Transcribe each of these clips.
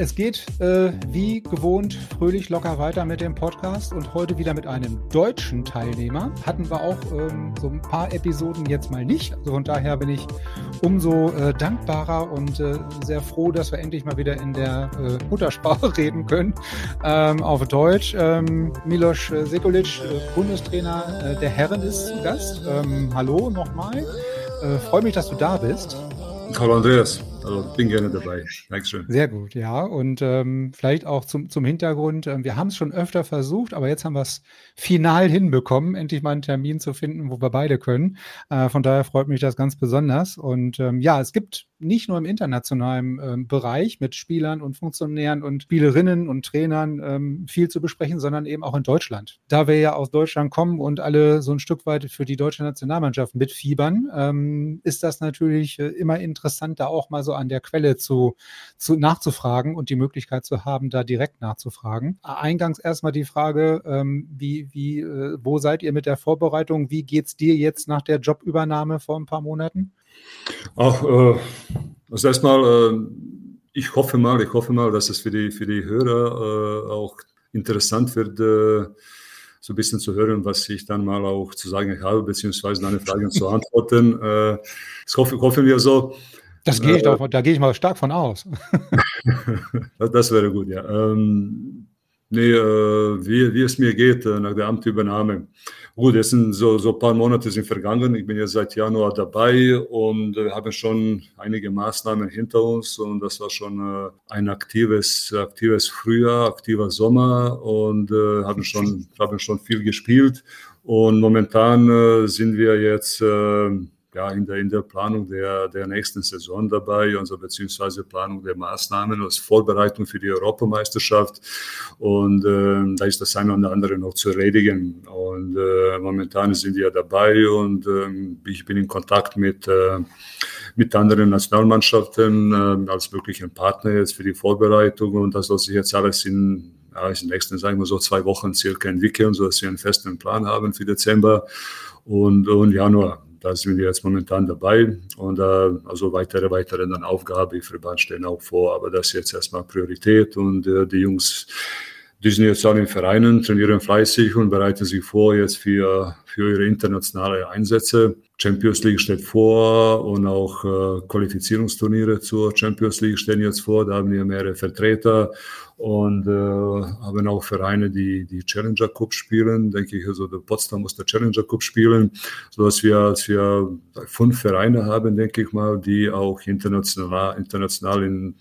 Es geht äh, wie gewohnt fröhlich locker weiter mit dem Podcast und heute wieder mit einem deutschen Teilnehmer. Hatten wir auch ähm, so ein paar Episoden jetzt mal nicht. Also von daher bin ich umso äh, dankbarer und äh, sehr froh, dass wir endlich mal wieder in der äh, Muttersprache reden können. Ähm, auf Deutsch. Ähm, Milos Sekulic, äh, Bundestrainer äh, der Herren, ist Gast. Ähm, hallo nochmal. Äh, Freue mich, dass du da bist. Hallo Andreas. Also bin gerne dabei. Dankeschön. Sehr gut, ja. Und ähm, vielleicht auch zum, zum Hintergrund, äh, wir haben es schon öfter versucht, aber jetzt haben wir es final hinbekommen, endlich mal einen Termin zu finden, wo wir beide können. Äh, von daher freut mich das ganz besonders. Und ähm, ja, es gibt nicht nur im internationalen ähm, Bereich mit Spielern und Funktionären und Spielerinnen und Trainern ähm, viel zu besprechen, sondern eben auch in Deutschland. Da wir ja aus Deutschland kommen und alle so ein Stück weit für die deutsche Nationalmannschaft mitfiebern, ähm, ist das natürlich äh, immer interessant, da auch mal so an der Quelle zu, zu nachzufragen und die Möglichkeit zu haben, da direkt nachzufragen. Eingangs erstmal die Frage, ähm, wie, wie, äh, wo seid ihr mit der Vorbereitung? Wie geht es dir jetzt nach der Jobübernahme vor ein paar Monaten? Auch, äh, also erstmal, äh, ich hoffe mal, ich hoffe mal, dass es für die, für die Hörer äh, auch interessant wird, äh, so ein bisschen zu hören, was ich dann mal auch zu sagen habe, beziehungsweise deine Fragen zu antworten. Äh, das hoffe, hoffen wir so. Das gehe ich doch, da gehe ich mal stark von aus. das wäre gut, ja. Ähm, nee, äh, wie, wie es mir geht äh, nach der Amtübernahme. Gut, es sind so, so ein paar Monate sind vergangen. Ich bin jetzt seit Januar dabei und äh, haben schon einige Maßnahmen hinter uns und das war schon äh, ein aktives, aktives Frühjahr, aktiver Sommer und äh, haben schon, haben schon viel gespielt. Und momentan sind wir jetzt ja, in, der, in der Planung der, der nächsten Saison dabei, also beziehungsweise Planung der Maßnahmen als Vorbereitung für die Europameisterschaft. Und äh, da ist das eine oder andere noch zu erledigen. Und äh, momentan sind wir dabei und äh, ich bin in Kontakt mit, äh, mit anderen Nationalmannschaften äh, als möglichen Partner jetzt für die Vorbereitung. Und das soll sich jetzt alles in ja, in den nächsten, sagen wir so, zwei Wochen circa entwickeln, sodass wir einen festen Plan haben für Dezember und, und Januar da sind wir jetzt momentan dabei und äh, also weitere, weitere dann Aufgaben für Verband stehen auch vor, aber das ist jetzt erstmal Priorität und äh, die Jungs, die sind jetzt alle in Vereinen, trainieren fleißig und bereiten sich vor jetzt für, für ihre internationale Einsätze. Champions League steht vor und auch äh, Qualifizierungsturniere zur Champions League stehen jetzt vor. Da haben wir mehrere Vertreter und äh, haben auch Vereine, die die Challenger Cup spielen. Denke ich, also der Potsdam muss der Challenger Cup spielen, so dass wir, dass wir fünf Vereine haben, denke ich mal, die auch international, international in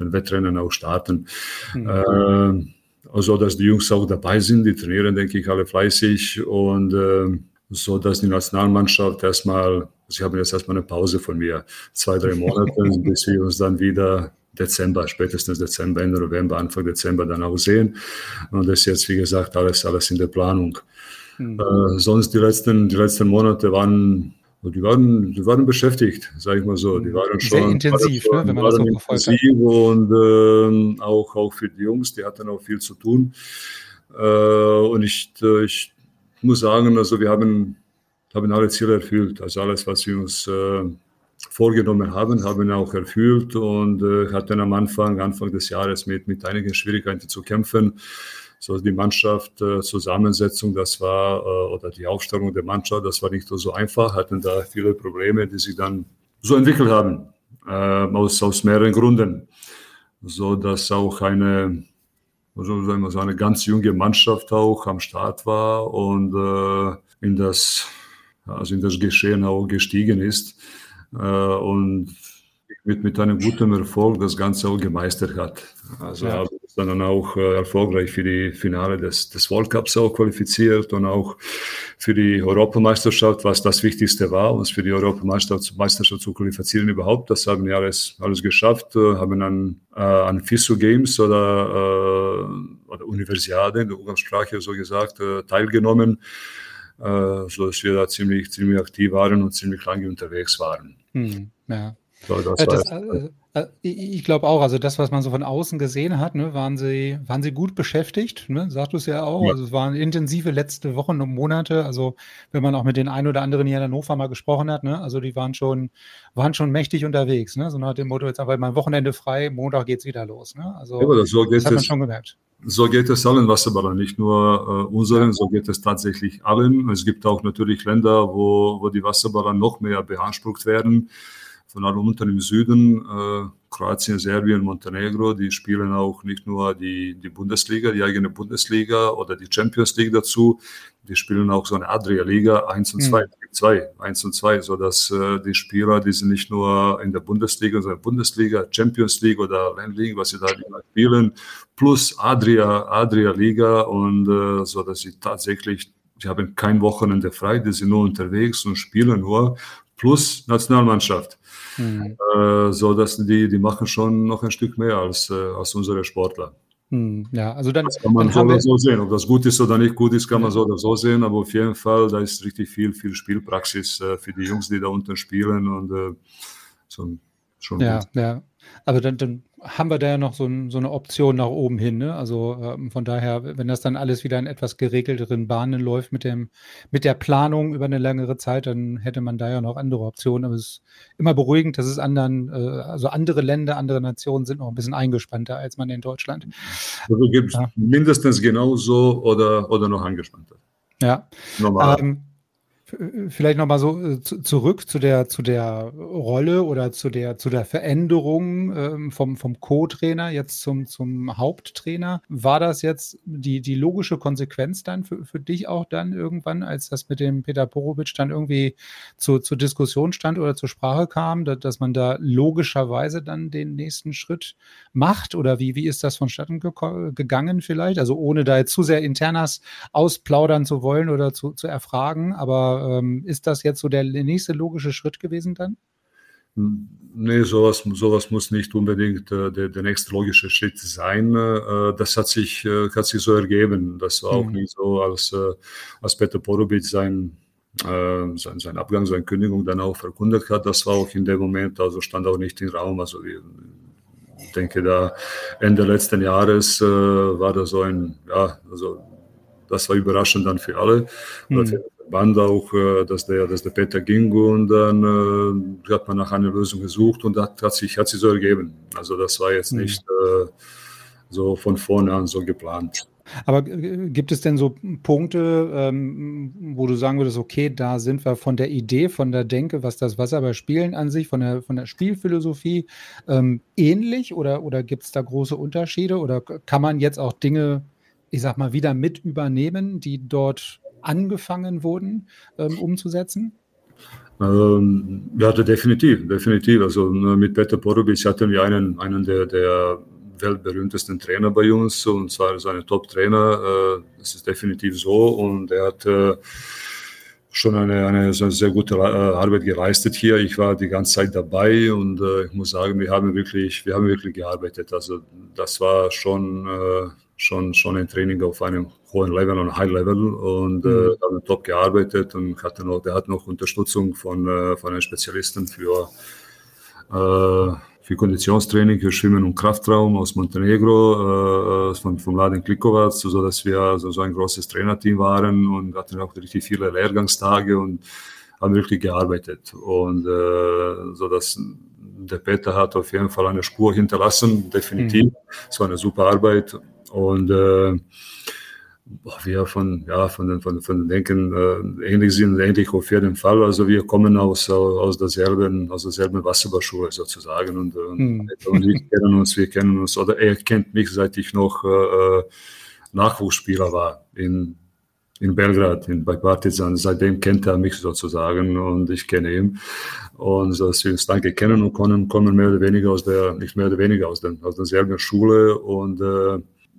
den Wettrennen auch starten. Mhm. Äh, also, dass die Jungs auch dabei sind, die trainieren, denke ich, alle fleißig und äh, so, dass die Nationalmannschaft erstmal, sie haben jetzt erstmal eine Pause von mir, zwei, drei Monate, bis wir uns dann wieder Dezember, spätestens Dezember, Ende November, Anfang Dezember dann auch sehen. Und das ist jetzt, wie gesagt, alles, alles in der Planung. Mhm. Äh, sonst die letzten, die letzten Monate waren, die waren, die waren beschäftigt, sage ich mal so. Die waren schon sehr intensiv, schon, ne, wenn man das so verfolgt hat. Und äh, auch, auch für die Jungs, die hatten auch viel zu tun. Äh, und ich, äh, ich muss sagen, also wir haben, haben alle Ziele erfüllt. Also alles, was wir uns äh, vorgenommen haben, haben auch erfüllt und äh, hatten am Anfang, Anfang des Jahres mit, mit einigen Schwierigkeiten zu kämpfen. So die Mannschaft, äh, Zusammensetzung, das war, äh, oder die Aufstellung der Mannschaft, das war nicht so einfach, hatten da viele Probleme, die sich dann so entwickelt haben, äh, aus, aus mehreren Gründen. So dass auch eine, also sagen wir so eine ganz junge Mannschaft auch am Start war und äh, in das, also in das Geschehen auch gestiegen ist. Äh, und mit, mit einem guten Erfolg das Ganze auch gemeistert hat. Also ja. habe sondern auch äh, erfolgreich für die Finale des, des World Cups auch qualifiziert und auch für die Europameisterschaft, was das Wichtigste war, uns für die Europameisterschaft zu qualifizieren überhaupt. Das haben wir alles, alles geschafft, äh, haben an, an FISU Games oder, oder Universiade in der Umgangssprache so gesagt teilgenommen, äh, so dass wir da ziemlich, ziemlich aktiv waren und ziemlich lange unterwegs waren. Hm, ja. So, das das, äh, äh, ich glaube auch, also das, was man so von außen gesehen hat, ne, waren sie, waren sie gut beschäftigt, ne? Sagst du es ja auch. Ja. Also es waren intensive letzte Wochen und Monate. Also wenn man auch mit den ein oder anderen hier in Hannover mal gesprochen hat, ne, also die waren schon, waren schon mächtig unterwegs, ne? So nach dem Motto, jetzt aber mein Wochenende frei, Montag geht es wieder los. Ne? Also ja, so das hat man schon gemerkt. So geht es allen Wasserballern, nicht nur äh, unseren, so geht es tatsächlich allen. Es gibt auch natürlich Länder, wo, wo die Wasserballer noch mehr beansprucht werden von allen unten im Süden, äh, Kroatien, Serbien, Montenegro, die spielen auch nicht nur die, die Bundesliga, die eigene Bundesliga oder die Champions League dazu, die spielen auch so eine Adria-Liga 1 und 2, mhm. 2, 1 und 2, sodass äh, die Spieler, die sind nicht nur in der Bundesliga, sondern Bundesliga, Champions League oder Land League, was sie da spielen, plus Adria, Adria-Liga und äh, so, dass sie tatsächlich, sie haben kein Wochenende frei, die sind nur unterwegs und spielen nur, plus Nationalmannschaft. Mhm. Äh, so dass die, die machen schon noch ein Stück mehr als, äh, als unsere Sportler. Hm, ja, also dann, das kann man so oder so sehen. Ob das gut ist oder nicht gut ist, kann man so oder so sehen. Aber auf jeden Fall, da ist richtig viel, viel Spielpraxis äh, für die Jungs, die da unten spielen und äh, so, schon. Ja, gut. ja. Aber dann, dann haben wir da ja noch so, ein, so eine Option nach oben hin. Ne? Also ähm, von daher, wenn das dann alles wieder in etwas geregelteren Bahnen läuft mit, dem, mit der Planung über eine längere Zeit, dann hätte man da ja noch andere Optionen. Aber es ist immer beruhigend, dass es anderen, äh, also andere Länder, andere Nationen sind noch ein bisschen eingespannter als man in Deutschland. Also gibt es ja. mindestens genauso oder, oder noch angespannter. Ja. Normal. Ähm, Vielleicht nochmal so äh, zurück zu der, zu der Rolle oder zu der, zu der Veränderung ähm, vom, vom Co-Trainer jetzt zum, zum Haupttrainer. War das jetzt die, die logische Konsequenz dann für, für dich auch dann irgendwann, als das mit dem Peter Porovic dann irgendwie zu, zur Diskussion stand oder zur Sprache kam, dass, man da logischerweise dann den nächsten Schritt macht? Oder wie, wie ist das vonstatten ge gegangen vielleicht? Also ohne da jetzt zu sehr internas ausplaudern zu wollen oder zu, zu erfragen, aber ähm, ist das jetzt so der nächste logische Schritt gewesen dann? Nee, sowas, sowas muss nicht unbedingt äh, der, der nächste logische Schritt sein. Äh, das hat sich, äh, hat sich so ergeben. Das war auch mhm. nicht so, als, äh, als Peter Porobic sein, äh, sein, sein Abgang, seine Kündigung dann auch verkündet hat. Das war auch in dem Moment, also stand auch nicht im Raum. Also wir, ich denke, da Ende letzten Jahres äh, war da so ein, ja, also das war überraschend dann für alle. Mhm. Für Band auch, äh, dass der, dass der Peter ging und dann äh, hat man nach einer Lösung gesucht und hat, hat, sich, hat sich so ergeben. Also das war jetzt mhm. nicht äh, so von vorne an so geplant. Aber gibt es denn so Punkte, ähm, wo du sagen würdest, okay, da sind wir von der Idee, von der Denke, was das Wasserballspielen an sich, von der, von der Spielphilosophie ähm, ähnlich oder, oder gibt es da große Unterschiede oder kann man jetzt auch Dinge, ich sag mal, wieder mit übernehmen, die dort angefangen wurden ähm, umzusetzen? Ähm, ja, definitiv, definitiv. Also mit Peter Porobic hatten wir einen, einen der, der weltberühmtesten Trainer bei uns und zwar seine Top-Trainer. Äh, das ist definitiv so und er hat äh, schon eine, eine sehr gute äh, Arbeit geleistet hier. Ich war die ganze Zeit dabei und ich muss sagen, wir haben wirklich, wir haben wirklich gearbeitet. Also das war schon schon, schon ein Training auf einem hohen Level und High Level und äh, mhm. äh, haben top gearbeitet und hatte noch, der hat noch Unterstützung von, äh, von einem Spezialisten für, äh, für Konditionstraining, für Schwimmen und Kraftraum aus Montenegro, äh, von, vom Laden Klikovac, so dass wir also so ein großes Trainerteam waren und hatten auch richtig viele Lehrgangstage und haben wirklich gearbeitet und äh, so dass der Peter hat auf jeden Fall eine Spur hinterlassen, definitiv. Mhm. Es war eine super Arbeit und äh, wir von, ja, von den, von, von den Denken äh, ähnlich sind, ähnlich auf jeden Fall. Also wir kommen aus, aus derselben, aus derselben Wasserballschule sozusagen und, hm. und wir kennen uns, wir kennen uns, oder er kennt mich, seit ich noch äh, Nachwuchsspieler war in in Belgrad, in, bei Partizan. Seitdem kennt er mich sozusagen und ich kenne ihn. Und dass wir uns dann kennen und kommen, kommen mehr oder weniger aus der, nicht mehr oder weniger aus, den, aus derselben Schule. Und äh,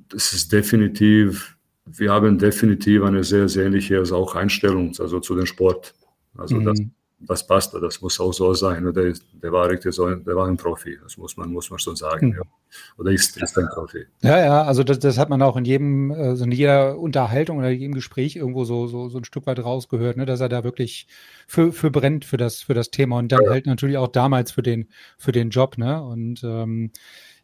das ist definitiv, wir haben definitiv eine sehr, sehr ähnliche also auch Einstellung also zu dem Sport. Also mhm. das, das passt, das muss auch so sein. Der, der war richtig so, der war ein Profi, das muss man, muss man schon sagen. Mhm. Ja. Oder ist, ist ein Profi. Ja, ja, also das, das hat man auch in jedem, also in jeder Unterhaltung oder in jedem Gespräch irgendwo so, so, so ein Stück weit rausgehört, ne, dass er da wirklich für, für brennt für das, für das Thema und dann ja. halt natürlich auch damals für den, für den Job, ne? Und ähm,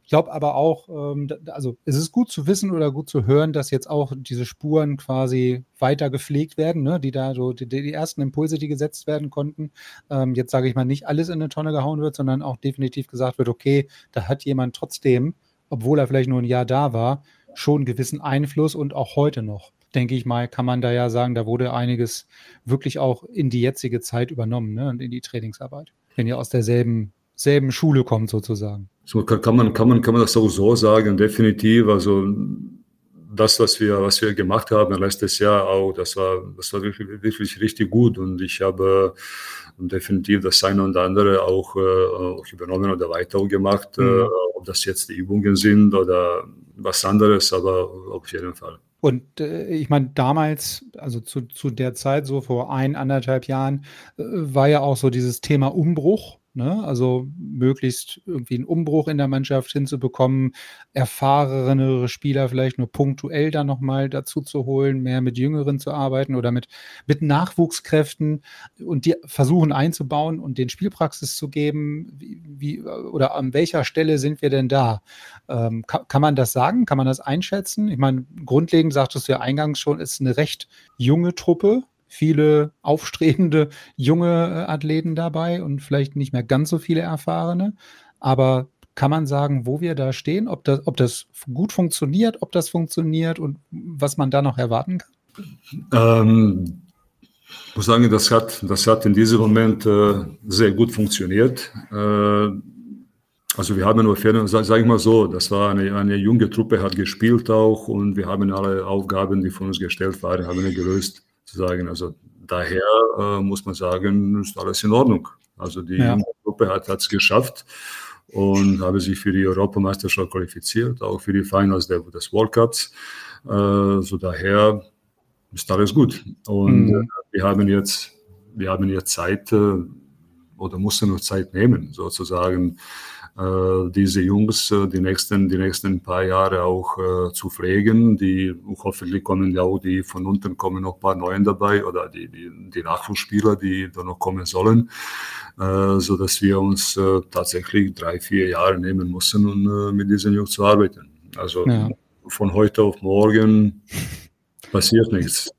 ich glaube aber auch, ähm, also es ist gut zu wissen oder gut zu hören, dass jetzt auch diese Spuren quasi weiter gepflegt werden, ne? die da so die, die, ersten Impulse, die gesetzt werden konnten. Ähm, jetzt sage ich mal, nicht alles in eine Tonne gehauen wird, sondern auch definitiv gesagt wird, okay, da hat jemand trotzdem, obwohl er vielleicht nur ein Jahr da war, schon einen gewissen Einfluss und auch heute noch denke ich mal, kann man da ja sagen, da wurde einiges wirklich auch in die jetzige Zeit übernommen ne, und in die Trainingsarbeit. Wenn ihr aus derselben selben Schule kommt sozusagen. So kann man, kann man, kann man das auch so sagen, definitiv. Also das, was wir, was wir gemacht haben letztes Jahr auch, das war, das war wirklich, wirklich richtig gut und ich habe definitiv das eine und andere auch, äh, auch übernommen oder weiter gemacht, mhm. äh, ob das jetzt die Übungen sind oder was anderes, aber auf jeden Fall. Und äh, ich meine, damals, also zu, zu der Zeit, so vor ein, anderthalb Jahren, äh, war ja auch so dieses Thema Umbruch Ne? Also möglichst irgendwie einen Umbruch in der Mannschaft hinzubekommen, erfahrenere Spieler vielleicht nur punktuell dann nochmal dazu zu holen, mehr mit Jüngeren zu arbeiten oder mit, mit Nachwuchskräften und die versuchen einzubauen und den Spielpraxis zu geben. Wie, wie oder an welcher Stelle sind wir denn da? Ähm, kann, kann man das sagen? Kann man das einschätzen? Ich meine, grundlegend sagtest du ja eingangs schon, ist eine recht junge Truppe viele aufstrebende junge äh, Athleten dabei und vielleicht nicht mehr ganz so viele erfahrene. Aber kann man sagen, wo wir da stehen, ob das, ob das gut funktioniert, ob das funktioniert und was man da noch erwarten kann? Ähm, ich muss sagen, das hat, das hat in diesem Moment äh, sehr gut funktioniert. Äh, also wir haben ungefähr, sage ich mal so, das war eine, eine junge Truppe, hat gespielt auch und wir haben alle Aufgaben, die von uns gestellt waren, haben wir gelöst zu sagen. Also daher äh, muss man sagen, ist alles in Ordnung. Also die ja. Gruppe hat es geschafft und habe sich für die Europameisterschaft qualifiziert, auch für die Finals der, des World Cups. Äh, so daher ist alles gut. Und mhm. äh, wir haben jetzt, wir haben jetzt Zeit äh, oder mussten noch Zeit nehmen, sozusagen diese Jungs äh, die nächsten, die nächsten paar Jahre auch äh, zu pflegen. Die hoffentlich kommen ja auch die von unten kommen noch ein paar Neuen dabei oder die, die, die Nachwuchsspieler, die da noch kommen sollen, so dass wir uns tatsächlich drei, vier Jahre nehmen müssen, um mit diesen Jungs zu arbeiten. Also ja. von heute auf morgen passiert nichts.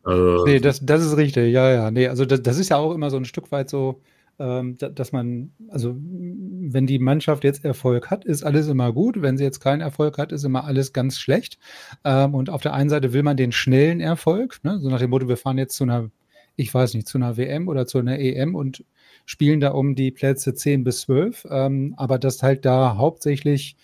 nee, das, das ist richtig, ja, ja. Nee, also das, das ist ja auch immer so ein Stück weit so, dass man, also wenn die Mannschaft jetzt Erfolg hat, ist alles immer gut. Wenn sie jetzt keinen Erfolg hat, ist immer alles ganz schlecht. Ähm, und auf der einen Seite will man den schnellen Erfolg, ne? so nach dem Motto, wir fahren jetzt zu einer, ich weiß nicht, zu einer WM oder zu einer EM und spielen da um die Plätze 10 bis 12. Ähm, aber dass halt da hauptsächlich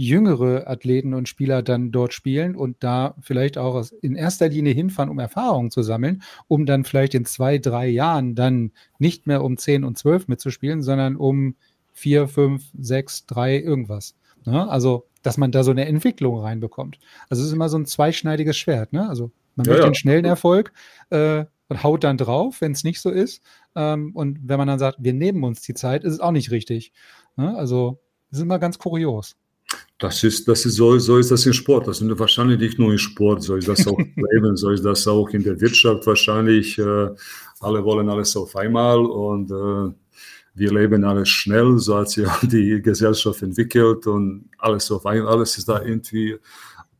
jüngere Athleten und Spieler dann dort spielen und da vielleicht auch in erster Linie hinfahren, um Erfahrungen zu sammeln, um dann vielleicht in zwei, drei Jahren dann nicht mehr um 10 und 12 mitzuspielen, sondern um 4, 5, 6, 3, irgendwas. Ne? Also, dass man da so eine Entwicklung reinbekommt. Also, es ist immer so ein zweischneidiges Schwert. Ne? Also, man ja, möchte ja. den schnellen Erfolg äh, und haut dann drauf, wenn es nicht so ist. Ähm, und wenn man dann sagt, wir nehmen uns die Zeit, ist es auch nicht richtig. Ne? Also, es ist immer ganz kurios. Das ist, das ist so, so ist das im Sport. Das ist wahrscheinlich nicht nur im Sport, so ist das auch im Leben, so ist das auch in der Wirtschaft wahrscheinlich. Äh, alle wollen alles auf einmal und äh, wir leben alles schnell, so hat sich auch die Gesellschaft entwickelt und alles auf einmal, alles ist da irgendwie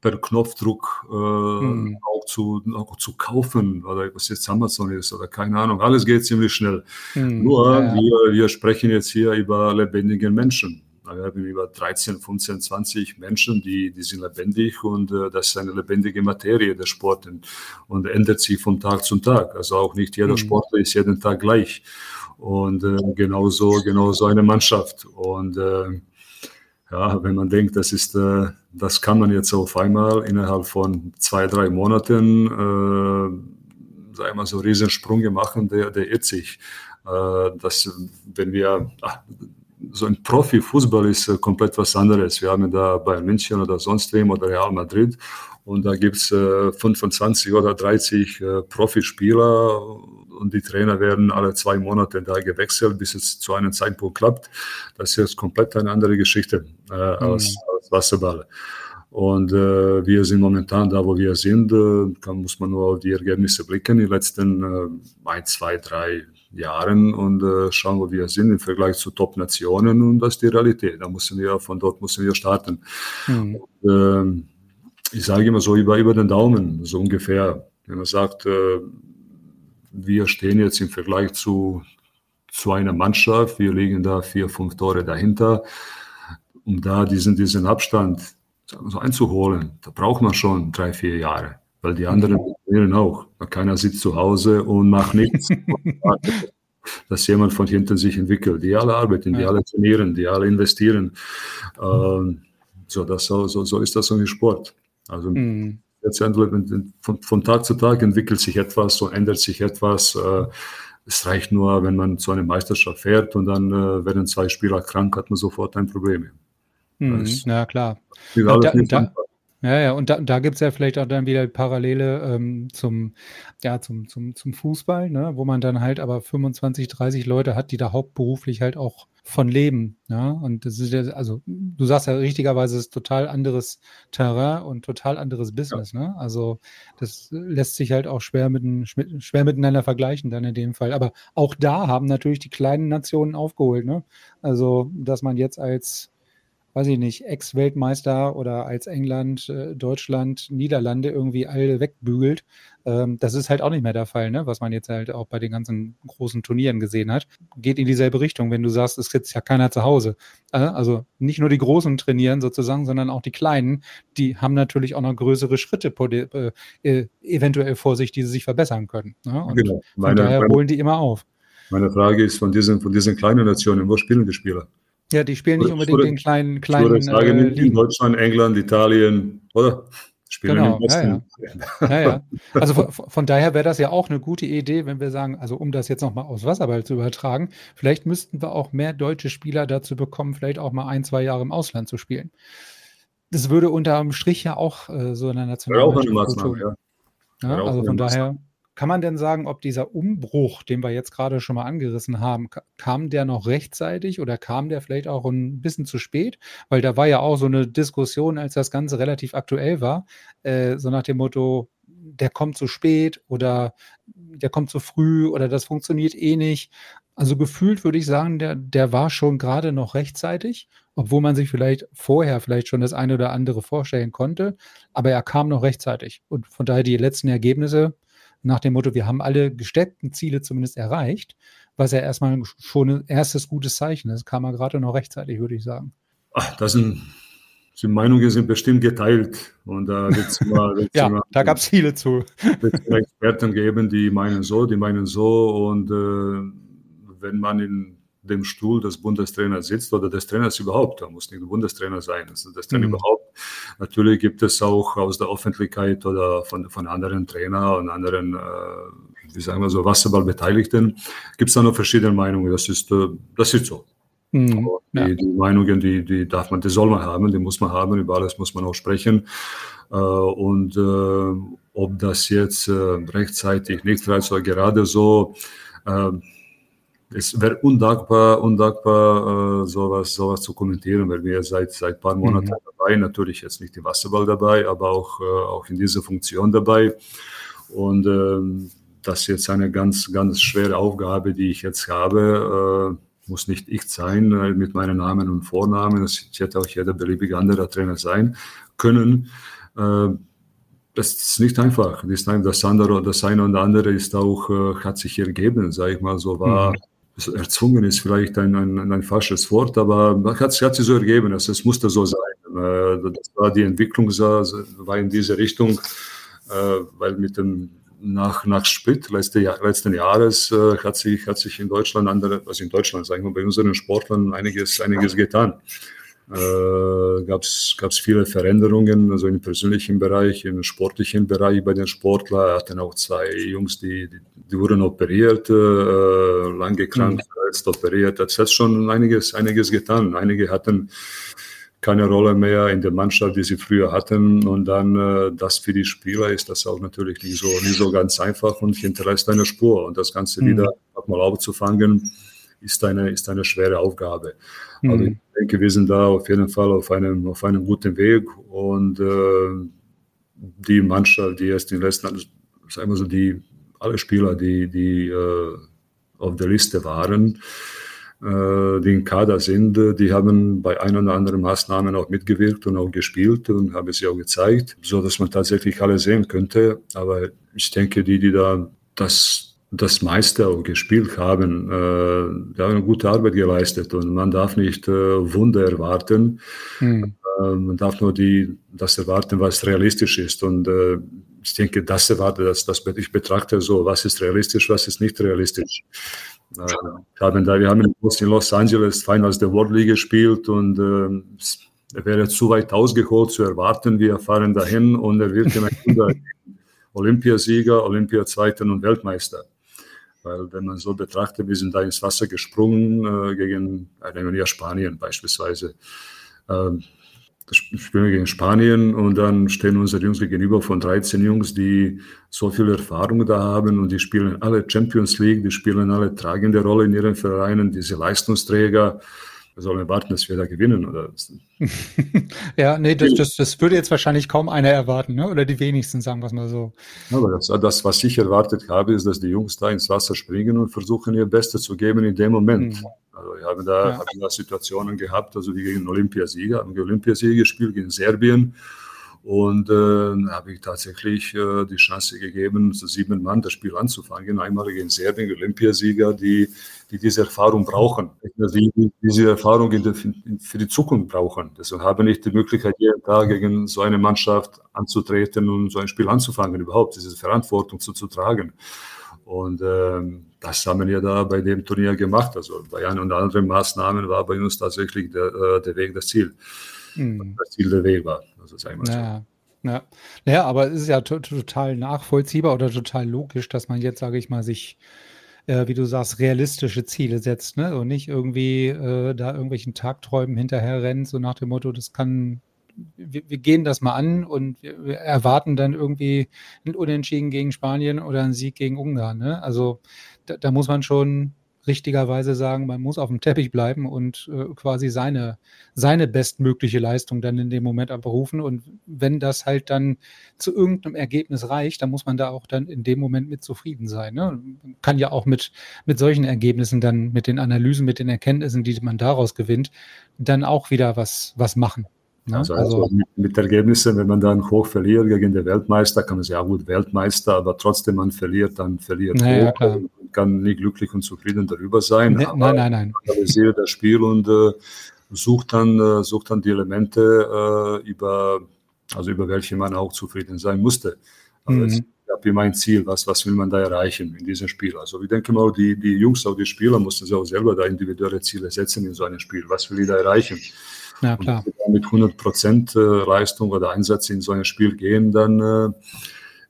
per Knopfdruck äh, mhm. auch, zu, auch zu kaufen oder was jetzt Amazon ist oder keine Ahnung. Alles geht ziemlich schnell. Mhm. Nur ja. Wir, wir sprechen jetzt hier über lebendige Menschen. Wir haben über 13, 15, 20 Menschen, die, die sind lebendig und äh, das ist eine lebendige Materie, der Sport und, und ändert sich von Tag zu Tag. Also auch nicht jeder mhm. Sportler ist jeden Tag gleich. Und äh, genauso, genauso eine Mannschaft. Und äh, ja, wenn man denkt, das ist, äh, das kann man jetzt auf einmal innerhalb von zwei, drei Monaten äh, sagen wir so Riesensprünge machen, der, der irrt sich. Äh, dass, wenn wir, ach, so ein Profifußball ist äh, komplett was anderes. Wir haben da Bayern München oder sonst wem oder Real Madrid und da gibt es äh, 25 oder 30 äh, Profispieler und die Trainer werden alle zwei Monate da gewechselt, bis es zu einem Zeitpunkt klappt. Das ist jetzt komplett eine andere Geschichte äh, mhm. als, als Wasserball. Und äh, wir sind momentan da, wo wir sind. Äh, da muss man nur auf die Ergebnisse blicken, die letzten äh, ein, zwei, drei Jahren und äh, schauen, wo wir sind im Vergleich zu Top-Nationen. Und das ist die Realität. Da müssen wir, von dort müssen wir starten. Mhm. Und, äh, ich sage immer so über, über den Daumen, so ungefähr. Wenn man sagt, äh, wir stehen jetzt im Vergleich zu, zu einer Mannschaft, wir liegen da vier, fünf Tore dahinter, um da diesen, diesen Abstand so einzuholen, da braucht man schon drei, vier Jahre, weil die anderen trainieren auch. Keiner sitzt zu Hause und macht nichts. dass jemand von hinten sich entwickelt. Die alle arbeiten, die alle trainieren, die alle investieren. Ähm, so, das, so, so ist das so im Sport. Also mhm. von, von, Tag zu Tag entwickelt sich etwas, so ändert sich etwas. Äh, es reicht nur, wenn man zu einer Meisterschaft fährt und dann äh, werden zwei Spieler krank, hat man sofort ein Problem. Mhm, ja, klar. Da, da, ja, ja, und da, da gibt es ja vielleicht auch dann wieder Parallele ähm, zum, ja, zum, zum, zum Fußball, ne? wo man dann halt aber 25, 30 Leute hat, die da hauptberuflich halt auch von leben. Ja? Und das ist ja, also du sagst ja richtigerweise, es ist total anderes Terrain und total anderes Business. Ja. Ne? Also das lässt sich halt auch schwer, mit, schwer miteinander vergleichen dann in dem Fall. Aber auch da haben natürlich die kleinen Nationen aufgeholt. Ne? Also, dass man jetzt als weiß ich nicht, Ex-Weltmeister oder als England, äh, Deutschland, Niederlande irgendwie alle wegbügelt. Ähm, das ist halt auch nicht mehr der Fall, ne? was man jetzt halt auch bei den ganzen großen Turnieren gesehen hat. Geht in dieselbe Richtung, wenn du sagst, es sitzt ja keiner zu Hause. Äh, also nicht nur die Großen trainieren sozusagen, sondern auch die Kleinen, die haben natürlich auch noch größere Schritte äh, eventuell vor sich, die sie sich verbessern können. Ne? Und genau. Meine, von daher holen die immer auf. Meine Frage ist von diesen, von diesen kleinen Nationen, wo spielen die Spieler? Ja, die spielen nicht unbedingt würde, den kleinen, kleinen. Ich würde sagen, äh, in Deutschland, England, Italien, oder? Spielen genau, im Ja, ja. ja, ja. Also von, von daher wäre das ja auch eine gute Idee, wenn wir sagen, also um das jetzt nochmal aus Wasserball zu übertragen, vielleicht müssten wir auch mehr deutsche Spieler dazu bekommen, vielleicht auch mal ein, zwei Jahre im Ausland zu spielen. Das würde unterm Strich ja auch äh, so einer Nationalmannschaft ja, auch eine Maßnahme, ja also von daher. Kann man denn sagen, ob dieser Umbruch, den wir jetzt gerade schon mal angerissen haben, kam der noch rechtzeitig oder kam der vielleicht auch ein bisschen zu spät? Weil da war ja auch so eine Diskussion, als das Ganze relativ aktuell war, äh, so nach dem Motto, der kommt zu spät oder der kommt zu früh oder das funktioniert eh nicht. Also gefühlt würde ich sagen, der, der war schon gerade noch rechtzeitig, obwohl man sich vielleicht vorher vielleicht schon das eine oder andere vorstellen konnte, aber er kam noch rechtzeitig. Und von daher die letzten Ergebnisse, nach dem Motto, wir haben alle gesteckten Ziele zumindest erreicht, was ja erstmal schon ein erstes gutes Zeichen ist. Kam er gerade noch rechtzeitig, würde ich sagen. Ach, das sind, die Meinungen sind bestimmt geteilt. Und da wird es immer, ja, immer, da gab es viele zu. Es Experten geben, die meinen so, die meinen so. Und äh, wenn man in dem Stuhl des Bundestrainers sitzt oder des Trainers überhaupt. Da muss nicht der Bundestrainer sein, also das Trainer mhm. überhaupt. Natürlich gibt es auch aus der Öffentlichkeit oder von, von anderen Trainern und anderen, äh, wie sagen wir so, Wasserballbeteiligten, gibt es da noch verschiedene Meinungen. Das ist, äh, das ist so. Mhm. Die, ja. die, Meinungen, die, die darf man, die soll man haben, die muss man haben, über alles muss man auch sprechen. Äh, und äh, ob das jetzt äh, rechtzeitig, nicht rechtzeitig gerade so, äh, es wäre undankbar, undankbar, äh, sowas, sowas zu kommentieren, weil wir seit seit ein paar Monaten mhm. dabei, natürlich jetzt nicht im Wasserball dabei, aber auch, äh, auch in dieser Funktion dabei. Und ähm, das ist jetzt eine ganz, ganz schwere Aufgabe, die ich jetzt habe. Äh, muss nicht ich sein äh, mit meinen Namen und Vornamen. Das hätte auch jeder beliebige andere Trainer sein können. Äh, das ist nicht einfach. Das, andere, das eine und andere ist auch, hat sich ergeben, sage ich mal so, war, mhm erzwungen ist vielleicht ein, ein, ein falsches Wort, aber hat, hat sich so ergeben, also es musste so sein. Äh, das war die Entwicklung, war in diese Richtung, äh, weil mit dem nach, nach Split letzte, letzten Jahres äh, hat, sich, hat sich in Deutschland, andere, also in Deutschland, sagen wir bei unseren Sportlern einiges, einiges getan. Äh, gab es viele Veränderungen, also im persönlichen Bereich, im sportlichen Bereich bei den Sportlern. Er hatten auch zwei Jungs, die, die, die wurden operiert, äh, lange krank, mhm. operiert. Das hat schon einiges, einiges getan. Einige hatten keine Rolle mehr in der Mannschaft, die sie früher hatten. Und dann äh, das für die Spieler ist das auch natürlich nicht so, nicht so ganz einfach und hinterlässt eine Spur. Und das Ganze mhm. wieder mal aufzufangen, ist eine, ist eine schwere Aufgabe. Mhm. Also ich denke, wir sind da auf jeden Fall auf einem, auf einem guten Weg und äh, die Mannschaft, die erst in den letzten, sagen wir so, die, alle Spieler, die, die äh, auf der Liste waren, äh, die im Kader sind, die haben bei ein oder anderen Maßnahmen auch mitgewirkt und auch gespielt und haben sie auch gezeigt, so dass man tatsächlich alle sehen könnte. Aber ich denke, die, die da das das meiste auch gespielt haben, äh, die haben eine gute Arbeit geleistet und man darf nicht äh, Wunder erwarten. Mhm. Äh, man darf nur die, das erwarten, was realistisch ist. Und äh, ich denke, das erwarte, das, das ich betrachte so, was ist realistisch, was ist nicht realistisch. Äh, haben da, wir haben in Los Angeles Finals der World League gespielt und äh, wäre zu weit ausgeholt zu erwarten. Wir fahren dahin und er wird immer Olympiasieger, Olympiazweiter und Weltmeister. Weil wenn man so betrachtet, wir sind da ins Wasser gesprungen äh, gegen, äh, nehmen Spanien beispielsweise. Ähm, spielen wir gegen Spanien und dann stehen unsere Jungs gegenüber von 13 Jungs, die so viel Erfahrung da haben und die spielen alle Champions League, die spielen alle tragende Rolle in ihren Vereinen, diese Leistungsträger wir sollen erwarten, dass wir da gewinnen. Oder? ja, nee, das, das, das, würde jetzt wahrscheinlich kaum einer erwarten, ne? oder die wenigsten, sagen wir es mal so. Aber das, das, was ich erwartet habe, ist, dass die Jungs da ins Wasser springen und versuchen, ihr Bestes zu geben in dem Moment. Mhm. Also wir haben da, ja. haben da Situationen gehabt, also wie gegen Olympiasieger, haben wir Olympiasieger gespielt gegen Serbien und äh, habe ich tatsächlich äh, die Chance gegeben, so sieben Mann das Spiel anzufangen. Einmal gegen Serbien, Olympiasieger, die, die diese Erfahrung brauchen, die, die diese Erfahrung in der, in, für die Zukunft brauchen. Deshalb habe ich die Möglichkeit, jeden Tag gegen so eine Mannschaft anzutreten und so ein Spiel anzufangen, überhaupt diese Verantwortung zu, zu tragen. Und ähm, das haben wir da bei dem Turnier gemacht. Also bei ein und anderen Maßnahmen war bei uns tatsächlich der, äh, der Weg das Ziel. Mhm. Das Ziel der Weg war. Also sagen wir ja. so. Ja. ja, aber es ist ja total nachvollziehbar oder total logisch, dass man jetzt, sage ich mal, sich, äh, wie du sagst, realistische Ziele setzt, ne? Und nicht irgendwie äh, da irgendwelchen Tagträumen hinterher rennt, so nach dem Motto, das kann, wir, wir gehen das mal an und wir, erwarten dann irgendwie ein Unentschieden gegen Spanien oder einen Sieg gegen Ungarn. Ne? Also da, da muss man schon richtigerweise sagen, man muss auf dem Teppich bleiben und äh, quasi seine, seine bestmögliche Leistung dann in dem Moment abrufen. Und wenn das halt dann zu irgendeinem Ergebnis reicht, dann muss man da auch dann in dem Moment mit zufrieden sein. Ne? Man kann ja auch mit, mit solchen Ergebnissen dann, mit den Analysen, mit den Erkenntnissen, die man daraus gewinnt, dann auch wieder was, was machen. Ne? Also, also, mit, mit, Ergebnissen, wenn man dann hoch verliert gegen den Weltmeister, kann man sagen, ja gut, Weltmeister, aber trotzdem man verliert, dann verliert naja, hoch, kann nicht glücklich und zufrieden darüber sein. Nee, nein, nein, nein. Analysiere das Spiel und äh, sucht, dann, äh, sucht dann die Elemente, äh, über, also über welche man auch zufrieden sein musste. Also mhm. Ich habe immer ein Ziel, was, was will man da erreichen in diesem Spiel. Also ich denke mal, die, die Jungs, auch die Spieler, mussten sich auch selber da individuelle Ziele setzen in so einem Spiel. Was will ich da erreichen? Ja, klar. Und wenn mit 100 Prozent äh, Leistung oder Einsatz in so ein Spiel gehen, dann äh,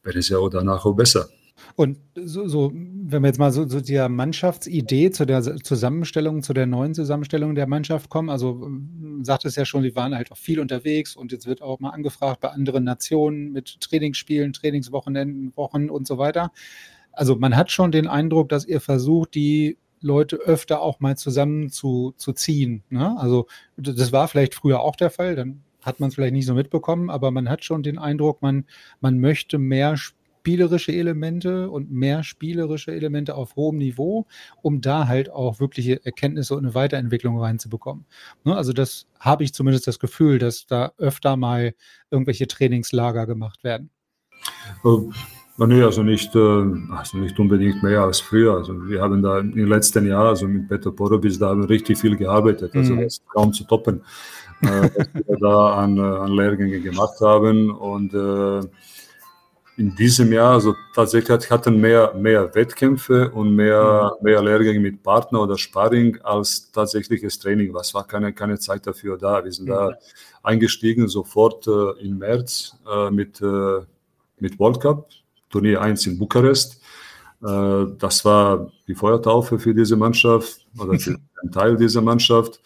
wäre es ja auch danach auch besser. Und so, so, wenn wir jetzt mal so zu der Mannschaftsidee, zu der Zusammenstellung, zu der neuen Zusammenstellung der Mannschaft kommen, also ähm, sagt es ja schon, sie waren halt auch viel unterwegs und jetzt wird auch mal angefragt bei anderen Nationen mit Trainingsspielen, Trainingswochenenden, Wochen und so weiter. Also man hat schon den Eindruck, dass ihr versucht, die Leute öfter auch mal zusammen zu, zu ziehen. Ne? Also das war vielleicht früher auch der Fall, dann hat man es vielleicht nicht so mitbekommen, aber man hat schon den Eindruck, man, man möchte mehr spielerische Elemente und mehr spielerische Elemente auf hohem Niveau, um da halt auch wirkliche Erkenntnisse und eine Weiterentwicklung reinzubekommen. Ne? Also das habe ich zumindest das Gefühl, dass da öfter mal irgendwelche Trainingslager gemacht werden. Oh. Nee, also nicht, äh, also nicht unbedingt mehr als früher. Also wir haben da im letzten Jahr, also mit Peter Porobis, da haben wir richtig viel gearbeitet. Also mhm. das ist kaum zu toppen, äh, was wir da an, äh, an Lehrgänge gemacht haben. Und äh, in diesem Jahr, also tatsächlich hatten mehr, mehr Wettkämpfe und mehr, mhm. mehr Lehrgänge mit Partner oder Sparring als tatsächliches Training. Was war keine, keine Zeit dafür da. Wir sind mhm. da eingestiegen sofort äh, im März äh, mit, mit World Cup, Turnier 1 in Bukarest. Äh, das war die Feuertaufe für diese Mannschaft oder für einen Teil dieser Mannschaft.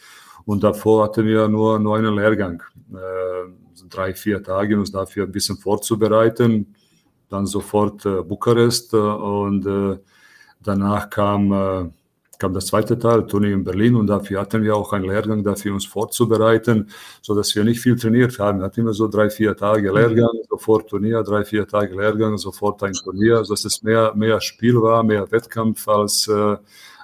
Und davor hatten wir nur, nur einen Lehrgang. Äh, drei, vier Tage, uns dafür ein bisschen vorzubereiten. Dann sofort äh, Bukarest und danach kam, kam das zweite Teil, Turnier in Berlin und dafür hatten wir auch einen Lehrgang, dafür uns vorzubereiten, sodass wir nicht viel trainiert haben. Wir hatten immer so drei, vier Tage mhm. Lehrgang, sofort Turnier, drei, vier Tage Lehrgang, sofort ein Turnier, dass es mehr, mehr Spiel war, mehr Wettkampf als, äh,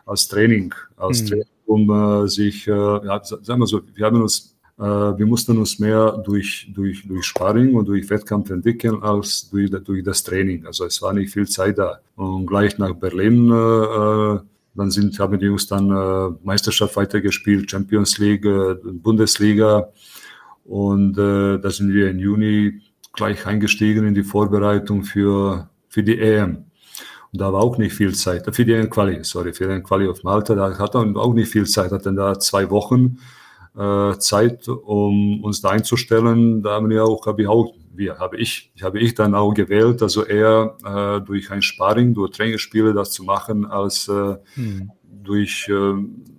als Training, als mhm. Training, um äh, sich, ja, sagen wir so, wir haben uns äh, wir mussten uns mehr durch, durch, durch Sparring und durch Wettkampf entwickeln als durch, durch das Training. Also es war nicht viel Zeit da. Und gleich nach Berlin, äh, äh dann sind, haben die Jungs dann äh, Meisterschaft weitergespielt, Champions League, äh, Bundesliga. Und äh, da sind wir im Juni gleich eingestiegen in die Vorbereitung für, für die EM. Und da war auch nicht viel Zeit. Für die Quali, sorry, für den Quali auf Malta, da hat er auch nicht viel Zeit, hatten da zwei Wochen äh, Zeit, um uns da einzustellen. Da haben wir auch, habe ich auch, wir, habe ich, habe ich dann auch gewählt, also eher äh, durch ein Sparring, durch Trainingsspiele das zu machen, als äh, hm. durch, äh,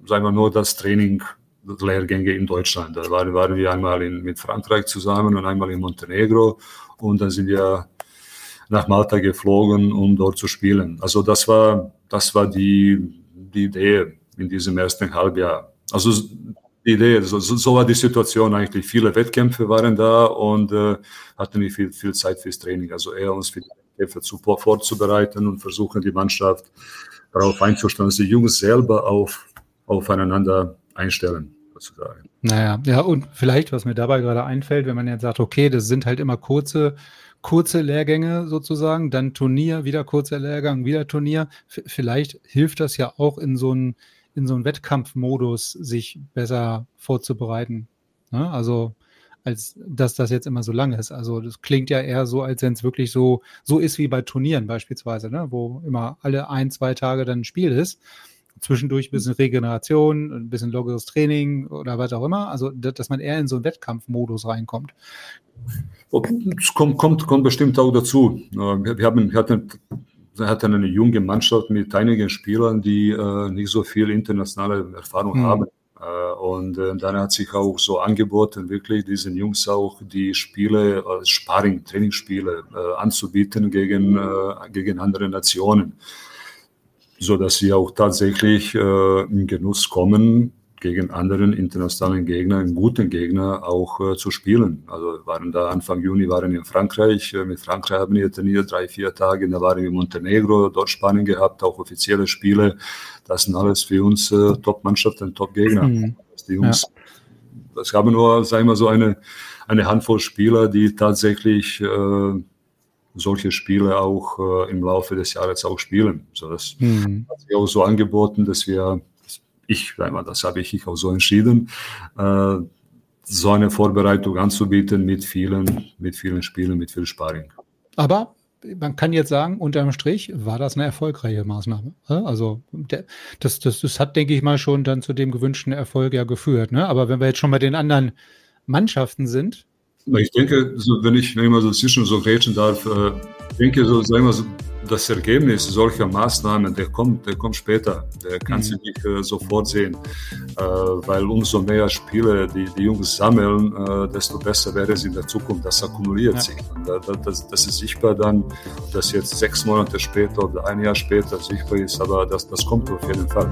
sagen wir nur, das Training, Lehrgänge in Deutschland. Da waren, waren wir einmal in, mit Frankreich zusammen und einmal in Montenegro und dann sind wir nach Malta geflogen, um dort zu spielen. Also das war, das war die, die Idee in diesem ersten Halbjahr. Also die Idee. So, so, war die Situation eigentlich. Viele Wettkämpfe waren da und äh, hatten nicht viel, viel Zeit fürs Training. Also eher uns für die Wettkämpfe zu, vorzubereiten und versuchen, die Mannschaft darauf einzustellen, dass die Jungs selber auf, aufeinander einstellen. Sozusagen. Naja, ja, und vielleicht, was mir dabei gerade einfällt, wenn man jetzt sagt, okay, das sind halt immer kurze, kurze Lehrgänge sozusagen, dann Turnier, wieder kurzer Lehrgang, wieder Turnier. Vielleicht hilft das ja auch in so ein in so einen Wettkampfmodus sich besser vorzubereiten. Ne? Also als dass das jetzt immer so lang ist. Also das klingt ja eher so, als wenn es wirklich so, so ist wie bei Turnieren beispielsweise, ne? wo immer alle ein, zwei Tage dann ein Spiel ist. Zwischendurch ein bisschen Regeneration, ein bisschen lockeres Training oder was auch immer. Also, dass man eher in so einen Wettkampfmodus reinkommt. Es kommt, kommt, kommt bestimmt auch dazu. Wir, haben, wir hatten hat eine junge Mannschaft mit einigen Spielern, die äh, nicht so viel internationale Erfahrung mhm. haben. Äh, und äh, dann hat sich auch so angeboten, wirklich diesen Jungs auch die Spiele, äh, Sparring, Trainingsspiele äh, anzubieten gegen, äh, gegen andere Nationen, so dass sie auch tatsächlich äh, in Genuss kommen, gegen anderen internationalen Gegner, einen guten Gegner auch äh, zu spielen. Also waren da Anfang Juni waren in Frankreich, äh, mit Frankreich haben wir trainiert, drei, vier Tage, da waren wir in Montenegro, dort Spanien gehabt, auch offizielle Spiele. Das sind alles für uns äh, Top-Mannschaften, Top-Gegner. Mhm. Die Jungs, ja. es gab nur, sagen wir so, eine, eine Handvoll Spieler, die tatsächlich äh, solche Spiele auch äh, im Laufe des Jahres auch spielen. So, das mhm. hat sich auch so angeboten, dass wir ich, das habe ich auch so entschieden, äh, so eine Vorbereitung anzubieten mit vielen, mit vielen Spielen, mit viel Sparring. Aber man kann jetzt sagen, unterm Strich war das eine erfolgreiche Maßnahme. Also das, das, das hat, denke ich mal, schon dann zu dem gewünschten Erfolg ja geführt. Ne? Aber wenn wir jetzt schon bei den anderen Mannschaften sind. Ich denke, wenn ich wenn ich mal so zwischen so reden darf, äh, denke so, sagen wir so, das Ergebnis solcher Maßnahmen, der kommt, der kommt später. Der kann mhm. sich nicht äh, sofort sehen, äh, weil umso mehr Spiele die, die Jungs sammeln, äh, desto besser wäre es in der Zukunft. Das akkumuliert ja. sich. Das, das, das, ist sichtbar dann, dass jetzt sechs Monate später oder ein Jahr später sichtbar ist, aber das, das kommt auf jeden Fall.